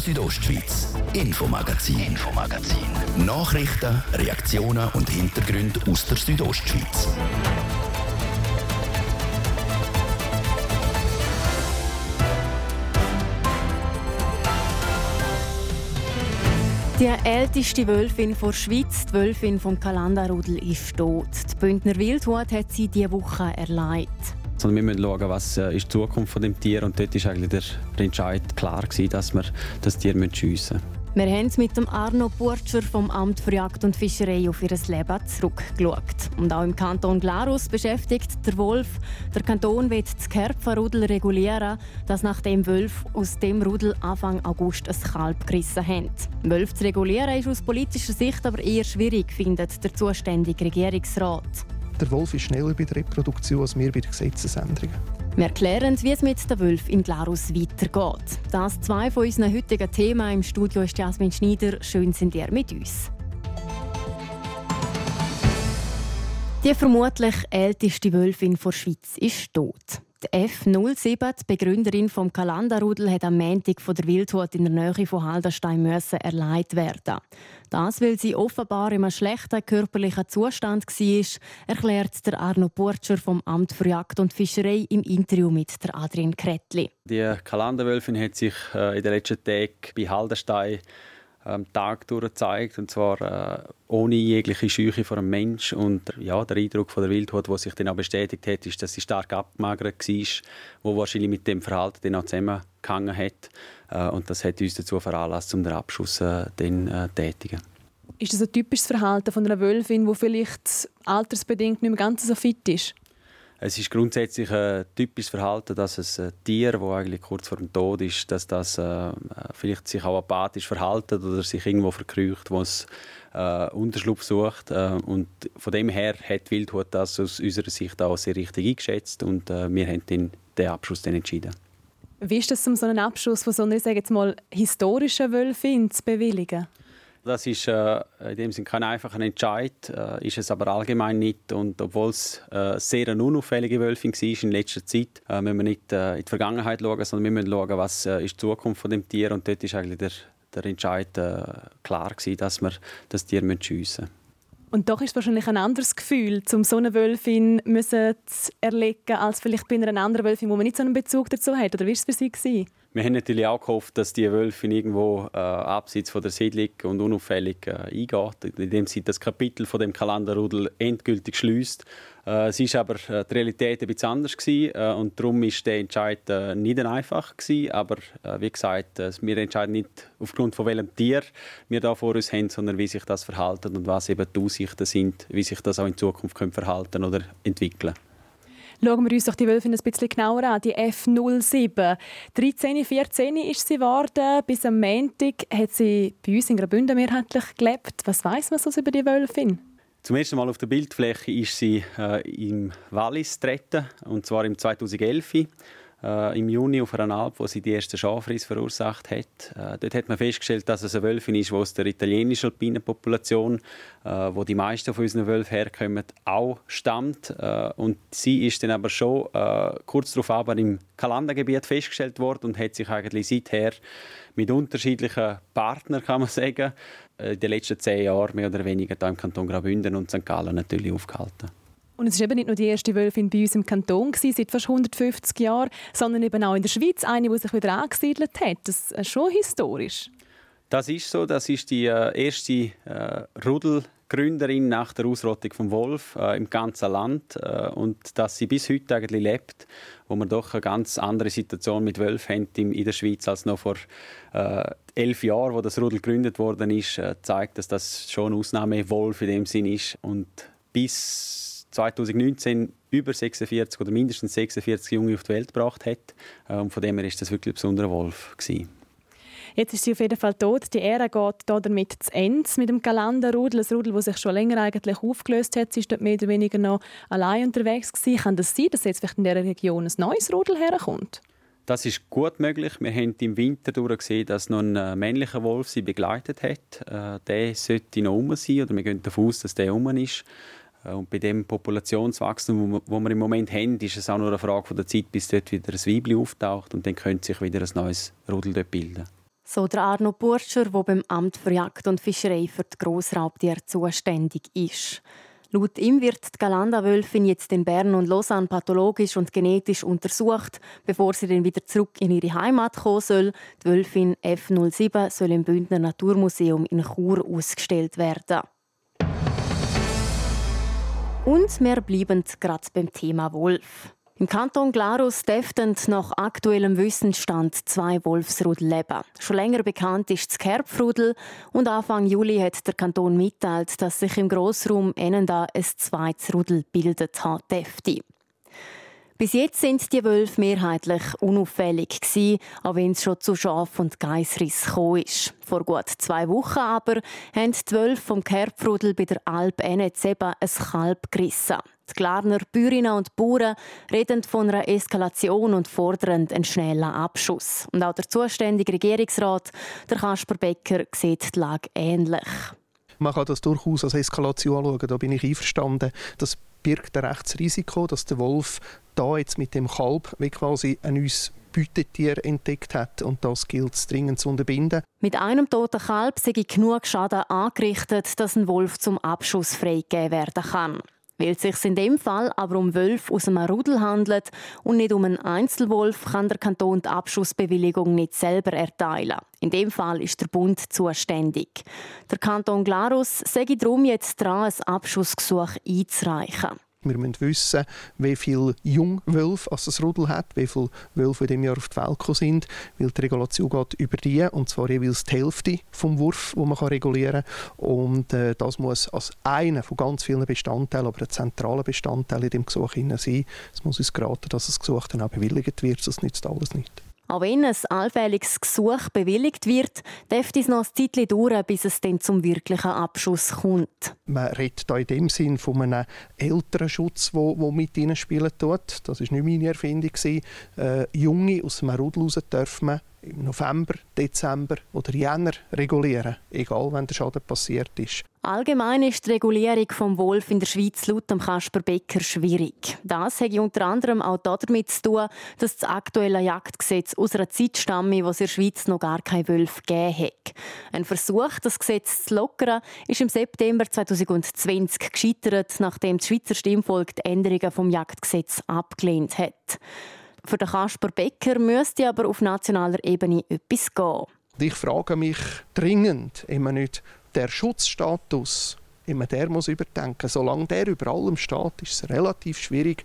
Südostschweiz, Infomagazin, Infomagazin. Nachrichten, Reaktionen und Hintergründe aus der Südostschweiz. Die älteste Wölfin der Schweiz, die Wölfin vom Kalandarudel, ist tot. Die Bündner Wildhut hat sie diese Woche erleidet. Sondern wir müssen schauen, was äh, ist die Zukunft von dem Tier und dort war eigentlich der, der Entscheid klar gewesen, dass wir das Tier schiessen müssen. Wir haben mit dem Arno Burtscher vom Amt für Jagd und Fischerei auf ihr Leben zurückgeschaut. Und auch im Kanton Glarus beschäftigt der Wolf. Der Kanton will das Kerpferrudel regulieren, das nach dem Wolf aus dem Rudel Anfang August ein Kalb gerissen haben. Wölfe zu regulieren ist aus politischer Sicht aber eher schwierig, findet der zuständige Regierungsrat. Der Wolf ist schneller bei der Reproduktion als wir bei den Gesetzesänderungen. Wir erklären, wie es mit der Wolf in Glarus weitergeht. Das zwei von unseren heutigen Themen. Im Studio ist Jasmin Schneider. Schön sind ihr mit uns. Die vermutlich älteste Wölfin der Schweiz ist tot. Die F07, die Begründerin vom Kalandarudel, hat am Montag von der Wildhut in der Nähe von Halderstein müssen erleidet werden. Das, weil sie offenbar in einem schlechten körperlichen Zustand war, erklärt der Arno Burtscher vom Amt für Jagd und Fischerei im Interview mit der Adrian Kretli. Die Kalanderwölfin hat sich äh, in den letzten Tagen bei Halderstein am Tag gezeigt und zwar äh, ohne jegliche Scheuche vor einem Mensch und ja, der Eindruck von der Wildhut, der sich dann auch bestätigt hat, ist, dass sie stark abgemagert war, wo wahrscheinlich mit dem Verhalten dann auch zusammengehangen hat äh, und das hat uns dazu veranlasst, um den Abschuss äh, dann äh, tätigen. Ist das ein typisches Verhalten von einer Wölfin, wo vielleicht altersbedingt nicht mehr ganz so fit ist? Es ist grundsätzlich ein typisches Verhalten, dass ein Tier, das eigentlich kurz vor dem Tod ist, dass das äh, vielleicht sich auch apathisch verhalten oder sich irgendwo verkrücht, wo es äh, Unterschlupf sucht. Äh, und von dem her hat Wildhut das aus unserer Sicht auch sehr richtig eingeschätzt und äh, wir haben den, den Abschluss dann entschieden. Wie ist es, um so einen Abschluss von so einer, sage jetzt mal, historischen Wölfin zu bewilligen? Das ist äh, in dem Sinne kein einfacher Entscheid, äh, ist es aber allgemein nicht. Und obwohl es äh, sehr eine unauffällige Wölfin war in letzter Zeit, äh, müssen wir nicht äh, in die Vergangenheit schauen, sondern wir müssen schauen, was äh, ist die Zukunft von dem Tier. Und dort ist eigentlich der, der Entscheid äh, klar gewesen, dass wir das Tier schiessen müssen. Und doch ist es wahrscheinlich ein anderes Gefühl, um so eine Wölfin zu erlegen, als vielleicht bei einer anderen Wölfin, wo man nicht so einen Bezug dazu hat. Oder wie war es für Sie? Gewesen? Wir haben natürlich auch gehofft, dass die Wölfin irgendwo äh, abseits von der Siedlung und unauffällig äh, eingeht, indem sie das Kapitel von dem Kalenderrudel endgültig schließt. Äh, es ist aber äh, die Realität ein bisschen anders gewesen, äh, und darum ist der Entscheid äh, nicht einfach gewesen. Aber äh, wie gesagt, wir entscheiden nicht aufgrund von welchem Tier wir da vor uns haben, sondern wie sich das verhalten und was eben die Aussichten sind, wie sich das auch in Zukunft können verhalten oder entwickeln. Schauen wir uns doch die Wölfin ein bisschen genauer an. Die F07. 13, 14 ist sie geworden. Bis am Montag hat sie bei uns in Graubünden mehrheitlich gelebt. Was weiß man so über die Wölfin? Zum ersten Mal auf der Bildfläche ist sie äh, im Wallis getreten, und zwar im 2011 äh, im Juni auf einer Alp, wo sie die erste Schafriss verursacht hat. Äh, dort hat man festgestellt, dass es eine Wölfin ist, die aus der italienischen alpinen Population, äh, wo die meisten von unseren Wölfen herkommen, auch stammt. Äh, und sie ist dann aber schon äh, kurz darauf aber im Kalandergebiet festgestellt worden und hat sich eigentlich seither mit unterschiedlichen Partnern, kann man sagen, äh, in den letzten zehn Jahren mehr oder weniger hier im Kanton Graubünden und St. Gallen natürlich aufgehalten. Und es ist eben nicht nur die erste Wölfin bei uns im Kanton gewesen, seit fast 150 Jahren, sondern eben auch in der Schweiz eine, die sich wieder angesiedelt hat. Das ist schon historisch. Das ist so. Das ist die äh, erste äh, Rudelgründerin nach der Ausrottung vom Wolf äh, im ganzen Land äh, und dass sie bis heute eigentlich lebt, wo wir doch eine ganz andere Situation mit Wölfen haben in der Schweiz als noch vor äh, elf Jahren, wo das Rudel gegründet worden ist, äh, zeigt, dass das schon ein Ausnahmewolf in dem Sinn ist und bis 2019 über 46 oder mindestens 46 Junge auf die Welt gebracht hat. Und von dem her ist das wirklich ein besonderer Wolf gewesen. Jetzt ist sie auf jeden Fall tot. Die Ära geht damit zu Ende mit dem Galanderrudel. Ein Rudel, das sich schon länger eigentlich aufgelöst hat. Sie ist dort mehr oder weniger noch allein unterwegs gewesen. Kann das sein, dass jetzt vielleicht in dieser Region ein neues Rudel herkommt? Das ist gut möglich. Wir haben im Winter gesehen, dass noch ein äh, männlicher Wolf sie begleitet hat. Äh, der sollte noch um sein, oder wir gehen davon aus, dass der um ist. Äh, und bei dem Populationswachstum, wo wir im Moment haben, ist es auch nur eine Frage der Zeit, bis dort wieder ein Weibchen auftaucht und dann könnte sich wieder ein neues Rudel dort bilden. So der Arno Burscher, der beim Amt für Jagd und Fischerei für die Grossraubtiere zuständig ist. Laut ihm wird die Galanda-Wölfin jetzt in Bern und Lausanne pathologisch und genetisch untersucht, bevor sie dann wieder zurück in ihre Heimat kommen soll. Die Wölfin F07 soll im Bündner Naturmuseum in Chur ausgestellt werden. Und wir bleiben gerade beim Thema Wolf. Im Kanton Glarus dürften nach aktuellem Wissensstand zwei Wolfsrudel leben. Schon länger bekannt ist das Kerbfrudel und Anfang Juli hat der Kanton mitteilt, dass sich im Grossraum Enenda ein zweites Rudel bildet hat. Bis jetzt sind die Wölfe mehrheitlich unauffällig gewesen, auch wenn es schon zu Schaf- und Geissriss gekommen ist. Vor gut zwei Wochen aber haben die Wölfe vom Kerbfrudel bei der Alp Enezeba ein Kalb gerissen. Die Glarner Bäuerinnen und Bauern reden von einer Eskalation und fordern einen schnellen Abschuss. Und auch der zuständige Regierungsrat, der Kasper Becker, sieht die Lage ähnlich. Man kann das durchaus als Eskalation anschauen, da bin ich einverstanden. Das birgt ein Rechtsrisiko, dass der Wolf da jetzt mit dem Kalb wie quasi ein neues Beutetier entdeckt hat und das gilt es dringend zu unterbinden. Mit einem toten Kalb sei genug Schaden angerichtet, dass ein Wolf zum Abschuss freigegeben werden kann. Weil es sich in dem Fall aber um Wölfe aus einem Rudel handelt und nicht um einen Einzelwolf, kann der Kanton die Abschussbewilligung nicht selber erteilen. In dem Fall ist der Bund zuständig. Der Kanton Glarus sei darum jetzt dran, ein Abschussgesuch einzureichen. Wir müssen wissen, wie viele Jungwölfe das Rudel hat, wie viele Wölfe in diesem Jahr auf die Welt gekommen sind, weil die Regulation geht über die, und zwar jeweils die Hälfte vom Wurf, den man regulieren kann. Und äh, das muss als einer von ganz vielen Bestandteilen, aber ein zentraler Bestandteil in dem Gesuch sein. Es muss uns geraten, dass das Gesuch dann auch bewilligt wird, sonst nützt alles nicht. Auch wenn ein allfälliges Gesuch bewilligt wird, dürfte es noch ein Zeitchen dauern, bis es dann zum wirklichen Abschuss kommt. Man redet hier in dem Sinn von einem älteren Schutz, der mit ihnen spielen tut. Das war nicht meine Erfindung. Äh, Junge aus einem Rudel raus dürfen im November, Dezember oder Jänner regulieren, egal wenn der Schaden passiert ist. Allgemein ist die Regulierung vom Wolf in der Schweiz laut Kasper Becker schwierig. Das hat unter anderem auch damit zu tun, dass das aktuelle Jagdgesetz aus einer Zeit stamme, wo es in der Schweiz noch gar kein Wolf gegeben hat. Ein Versuch, das Gesetz zu lockern, ist im September 2020 gescheitert, nachdem das Schweizer Stimmvolk die Änderungen vom Jagdgesetz abgelehnt hat. Für den Kasper Becker müsste aber auf nationaler Ebene etwas gehen. Ich frage mich dringend, immer nicht der Schutzstatus, immer der muss überdenken. Solange der über allem steht, ist es relativ schwierig,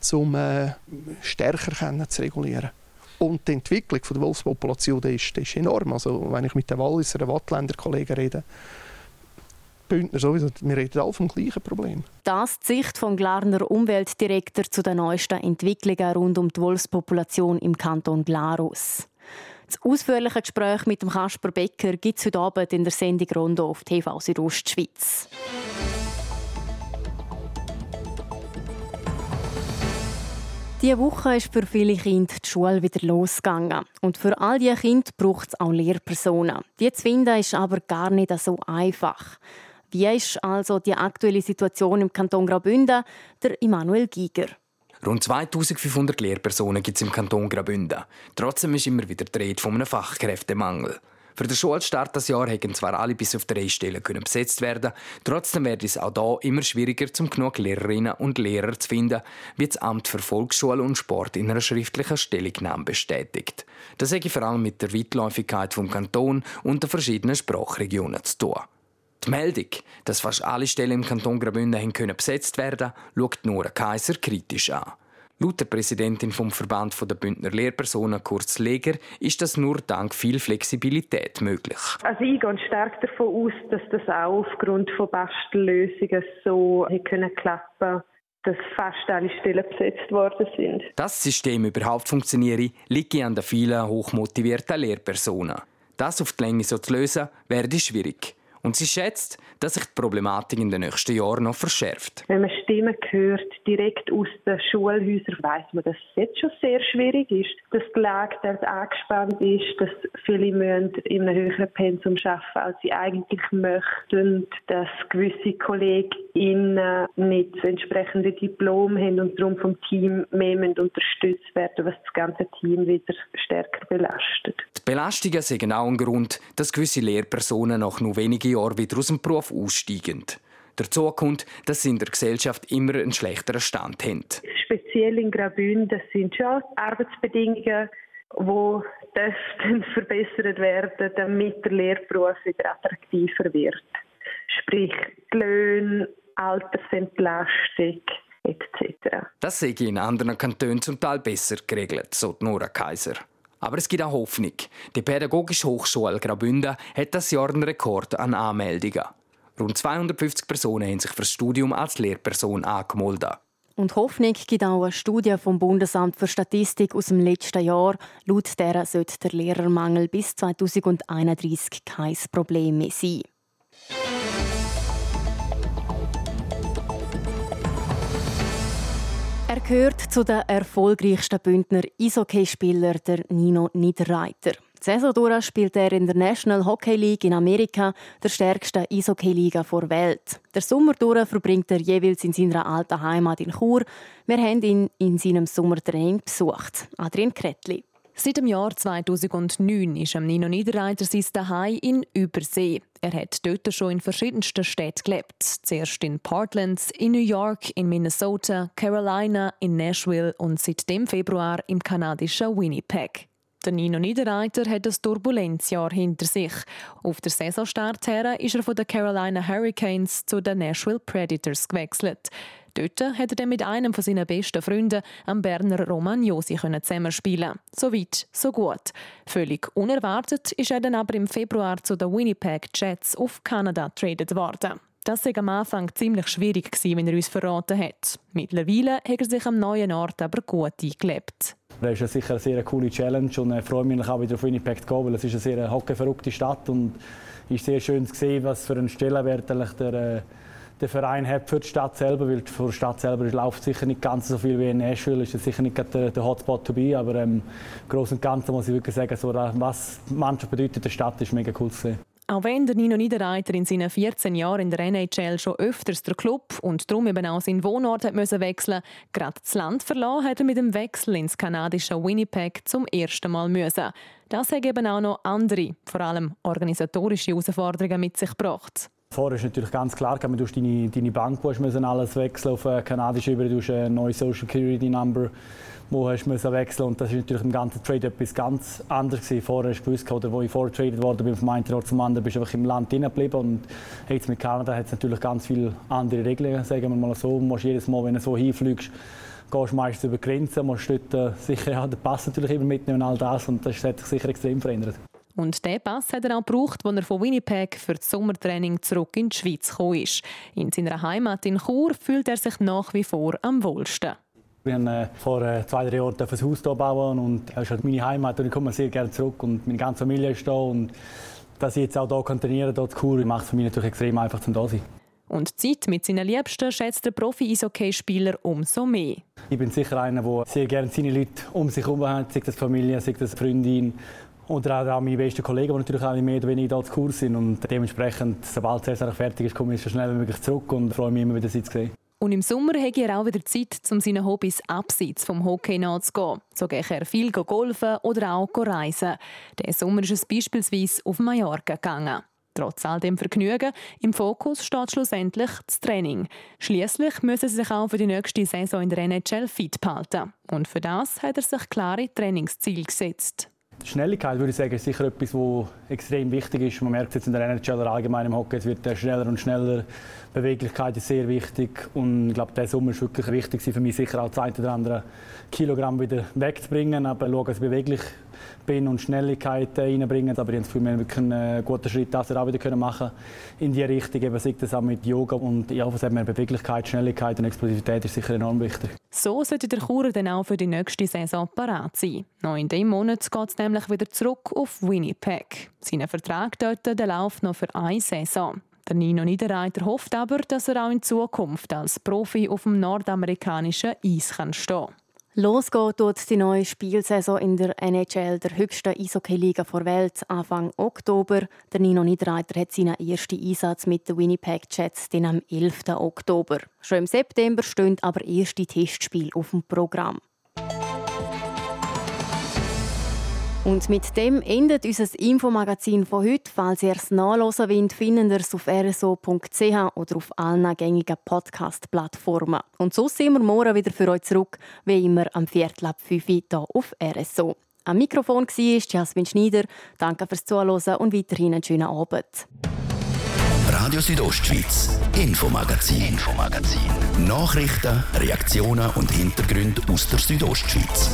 zum äh, stärker zu regulieren. Und die Entwicklung der Wolfspopulation ist, ist enorm. Also, wenn ich mit den Walliser Wattländer Kollegen rede, Bündner sowieso, wir reden alle vom gleichen Problem. Das ist die Sicht vom Glarner Umweltdirektor zu den neuesten Entwicklungen rund um die Wolfspopulation im Kanton Glarus. Das ausführliche Gespräch mit dem Kasper Becker gibt es heute Abend in der Sendung Rondo auf TV Südostschweiz. Diese Woche ist für viele Kinder die Schule wieder losgegangen. Und für all diese Kinder braucht es auch Lehrpersonen. Die zu finden ist aber gar nicht so einfach. Wie ist also die aktuelle Situation im Kanton Graubünden? Der Immanuel Giger. Rund 2500 Lehrpersonen gibt es im Kanton Graubünden. Trotzdem ist immer wieder die Rede von einem Fachkräftemangel. Für den Schulstart das Jahr hätten zwar alle bis auf drei Stellen können besetzt werden, trotzdem wird es auch da immer schwieriger, zum genug Lehrerinnen und Lehrer zu finden, wie das Amt für Volksschule und Sport in einer schriftlichen Stellungnahme bestätigt. Das hat vor allem mit der Weitläufigkeit vom Kanton und den verschiedenen Sprachregionen zu tun. Die Meldung, dass fast alle Stellen im Kanton Graubünden können besetzt werden schaut Nora Kaiser kritisch an. Laut der Präsidentin vom Verband der Bündner Lehrpersonen, Kurz Leger, ist das nur dank viel Flexibilität möglich. Also ich gehe stark davon aus, dass das auch aufgrund von Bastellösungen so können klappen dass fast alle Stellen besetzt worden sind. Das System überhaupt funktioniere, liegt an den vielen hochmotivierten Lehrpersonen. Das auf die Länge so zu lösen, werde schwierig. Und sie schätzt, dass sich die Problematik in den nächsten Jahren noch verschärft. Wenn man Stimmen hört, direkt aus den Schulhäusern, weiß man, dass es jetzt schon sehr schwierig ist, dass die Lage dort angespannt ist, dass viele in einem höheren Pensum arbeiten, als sie eigentlich möchten, dass gewisse Kollegen innen nicht das entsprechende Diplom haben und darum vom Team mehr unterstützt werden was das ganze Team wieder stärker belastet. Die Belastungen sind auch ein Grund, dass gewisse Lehrpersonen nach nur wenigen Jahren wieder aus dem Beruf aussteigen. Dazu kommt, dass sie in der Gesellschaft immer einen schlechteren Stand haben. Speziell in Graubünden, das sind schon Arbeitsbedingungen, die dürften verbessert werden, damit der Lehrberuf wieder attraktiver wird. Sprich, die Löhne, Altersentlastung etc. Das sehe ich in anderen Kantonen zum Teil besser geregelt, so Nora Kaiser. Aber es gibt auch Hoffnung. Die Pädagogische Hochschule Graubünden hat das Jahr einen Rekord an Anmeldungen. Rund 250 Personen haben sich für das Studium als Lehrperson angemeldet. Und Hoffnung gibt auch eine Studie vom Bundesamt für Statistik aus dem letzten Jahr. Laut der sollte der Lehrermangel bis 2031 kein Problem mehr sein. Er gehört zu den erfolgreichsten Bündner Eishockeyspielern, der Nino Niederreiter. Die spielt er in der National Hockey League in Amerika, der stärksten Eishockey-Liga der Welt. Der Sommer verbringt er jeweils in seiner alten Heimat in Chur. Wir haben ihn in seinem Sommertraining besucht. Adrian Kretli. Seit dem Jahr 2009 ist Nino Niederreiter sein Daheim in Übersee. Er hat dort schon in verschiedensten Städten gelebt. Zuerst in Portland, in New York, in Minnesota, Carolina, in Nashville und seit dem Februar im kanadischen Winnipeg. Der Nino Niederreiter hat ein Turbulenzjahr hinter sich. Auf der Saisonstart her ist er von den Carolina Hurricanes zu den Nashville Predators gewechselt. Dort hat er mit einem von seinen besten Freunden, am Berner Romagnosi, zusammenspielen. So weit, so gut. Völlig unerwartet ist er dann aber im Februar zu den Winnipeg Jets auf Kanada traded worden. Das war am Anfang ziemlich schwierig, wenn er uns verraten hat. Mittlerweile hat er sich am neuen Ort aber gut eingelebt. Das ist sicher eine sehr coole Challenge und ich freue mich auch wieder auf Winnipeg zu gehen, weil es ist eine sehr hockeyverrückte Stadt und es ist sehr schön zu sehen, was für einen Stellenwert der äh, der Verein hat für die Stadt selber, weil für die Stadt selber läuft sicher nicht ganz so viel wie in Nashville, ist sicher nicht der, der Hotspot to be, aber im Großen und Ganzen muss ich wirklich sagen, so, was die Mannschaft bedeutet der Stadt, ist mega cool zu sehen. Auch wenn der Nino Niederreiter in seinen 14 Jahren in der NHL schon öfters der Club und darum eben auch seinen Wohnort hat müssen wechseln gerade das Land verloren hat er mit dem Wechsel ins kanadische Winnipeg zum ersten Mal müssen. Das hat eben auch noch andere, vor allem organisatorische Herausforderungen mit sich gebracht. Vorher ist natürlich ganz klar, du musst deine, deine Bank müssen alles wechseln auf kanadisch über, du hast eine neue Social Security Number, wo hast müssen wechseln und das ist natürlich im ganzen Trade etwas ganz anderes gewesen. Vorher hast du gewusst, oder wo ich vorgetradet worden bin vom einen Ort zum anderen, bist du einfach im Land geblieben und jetzt mit Kanada hat es natürlich ganz viele andere Regeln, sagen wir mal so. Du musst jedes Mal, wenn du so hinfliegst, gehst meistens über Grenzen, musst dort äh, sicher ja, den Pass natürlich immer mitnehmen und all das und das hat sich sicher extrem verändert. Und diesen Pass hat er auch gebraucht, als er von Winnipeg für das Sommertraining zurück in die Schweiz gekommen ist. In seiner Heimat in Chur fühlt er sich nach wie vor am wohlsten. Wir haben äh, vor äh, zwei, drei Jahren ein Haus hier bauen und es ist halt meine Heimat und ich komme sehr gerne zurück und meine ganze Familie ist da und dass ich jetzt auch hier trainieren kann, hier Chur, macht es für mich natürlich extrem einfach zum da sein. Und die Zeit mit seinen Liebsten schätzt der Profi-Eishockey-Spieler umso mehr. Ich bin sicher einer, der sehr gerne seine Leute um sich herum hat, sei das Familie, sei das Freundin. Oder auch meine besten Kollegen, die natürlich auch mehr oder weniger zu Kurs sind. Und dementsprechend, sobald Saison fertig ist, komme ich so schnell wie möglich zurück und freue mich immer wieder, sie zu sehen. Und im Sommer hat er auch wieder Zeit, um seinen Hobbys abseits vom Hockey nachzugehen. So geht er viel golfen oder auch reisen. Der Sommer ist es beispielsweise auf Mallorca gegangen. Trotz all dem Vergnügen, im Fokus steht schlussendlich das Training. Schließlich müssen sie sich auch für die nächste Saison in der NHL fit behalten. Und für das hat er sich klare Trainingsziele gesetzt. Schnelligkeit würde ich sagen, ist sicher etwas, was extrem wichtig ist. Man merkt es jetzt in der NHL allgemein im Hockey, es wird schneller und schneller. Beweglichkeit ist sehr wichtig und ich glaube, der Sommer ist wirklich wichtig für mich, sicher auch das eine oder andere Kilogramm wieder wegzubringen, aber schauen, dass ich beweglich bin und Schnelligkeit reinbringen. Aber ich habe wir wirklich einen guten Schritt das auch wieder machen in die Richtung. Eben sei das auch mit Yoga und ja, was haben wir Beweglichkeit, Schnelligkeit und Explosivität ist sicher enorm wichtig. So sollte der Churer dann auch für die nächste Saison parat sein. Noch in diesem Monat geht es nämlich wieder zurück auf Winnipeg. Sein Vertrag dort läuft noch für eine Saison. Der Nino Niederreiter hofft aber, dass er auch in Zukunft als Profi auf dem nordamerikanischen Eis kann stehen kann. Los geht die neue Spielsaison in der NHL, der höchsten Eishockey-Liga der Welt, Anfang Oktober. Der Nino Niederreiter hat seinen ersten Einsatz mit den Winnipeg Jets am 11. Oktober. Schon im September stehen aber erste Testspiele auf dem Programm. Und mit dem endet unser Infomagazin von heute. Falls ihr es nachlesen wollt, findet ihr es auf rso.ch oder auf allen gängigen Podcast-Plattformen. Und so sind wir morgen wieder für euch zurück, wie immer am Viertel ab 5 Uhr hier auf RSO. Am Mikrofon war Jasmin Schneider. Danke fürs Zuhören und weiterhin einen schönen Abend. Radio Südostschweiz, Infomagazin, Infomagazin. Nachrichten, Reaktionen und Hintergründe aus der Südostschweiz.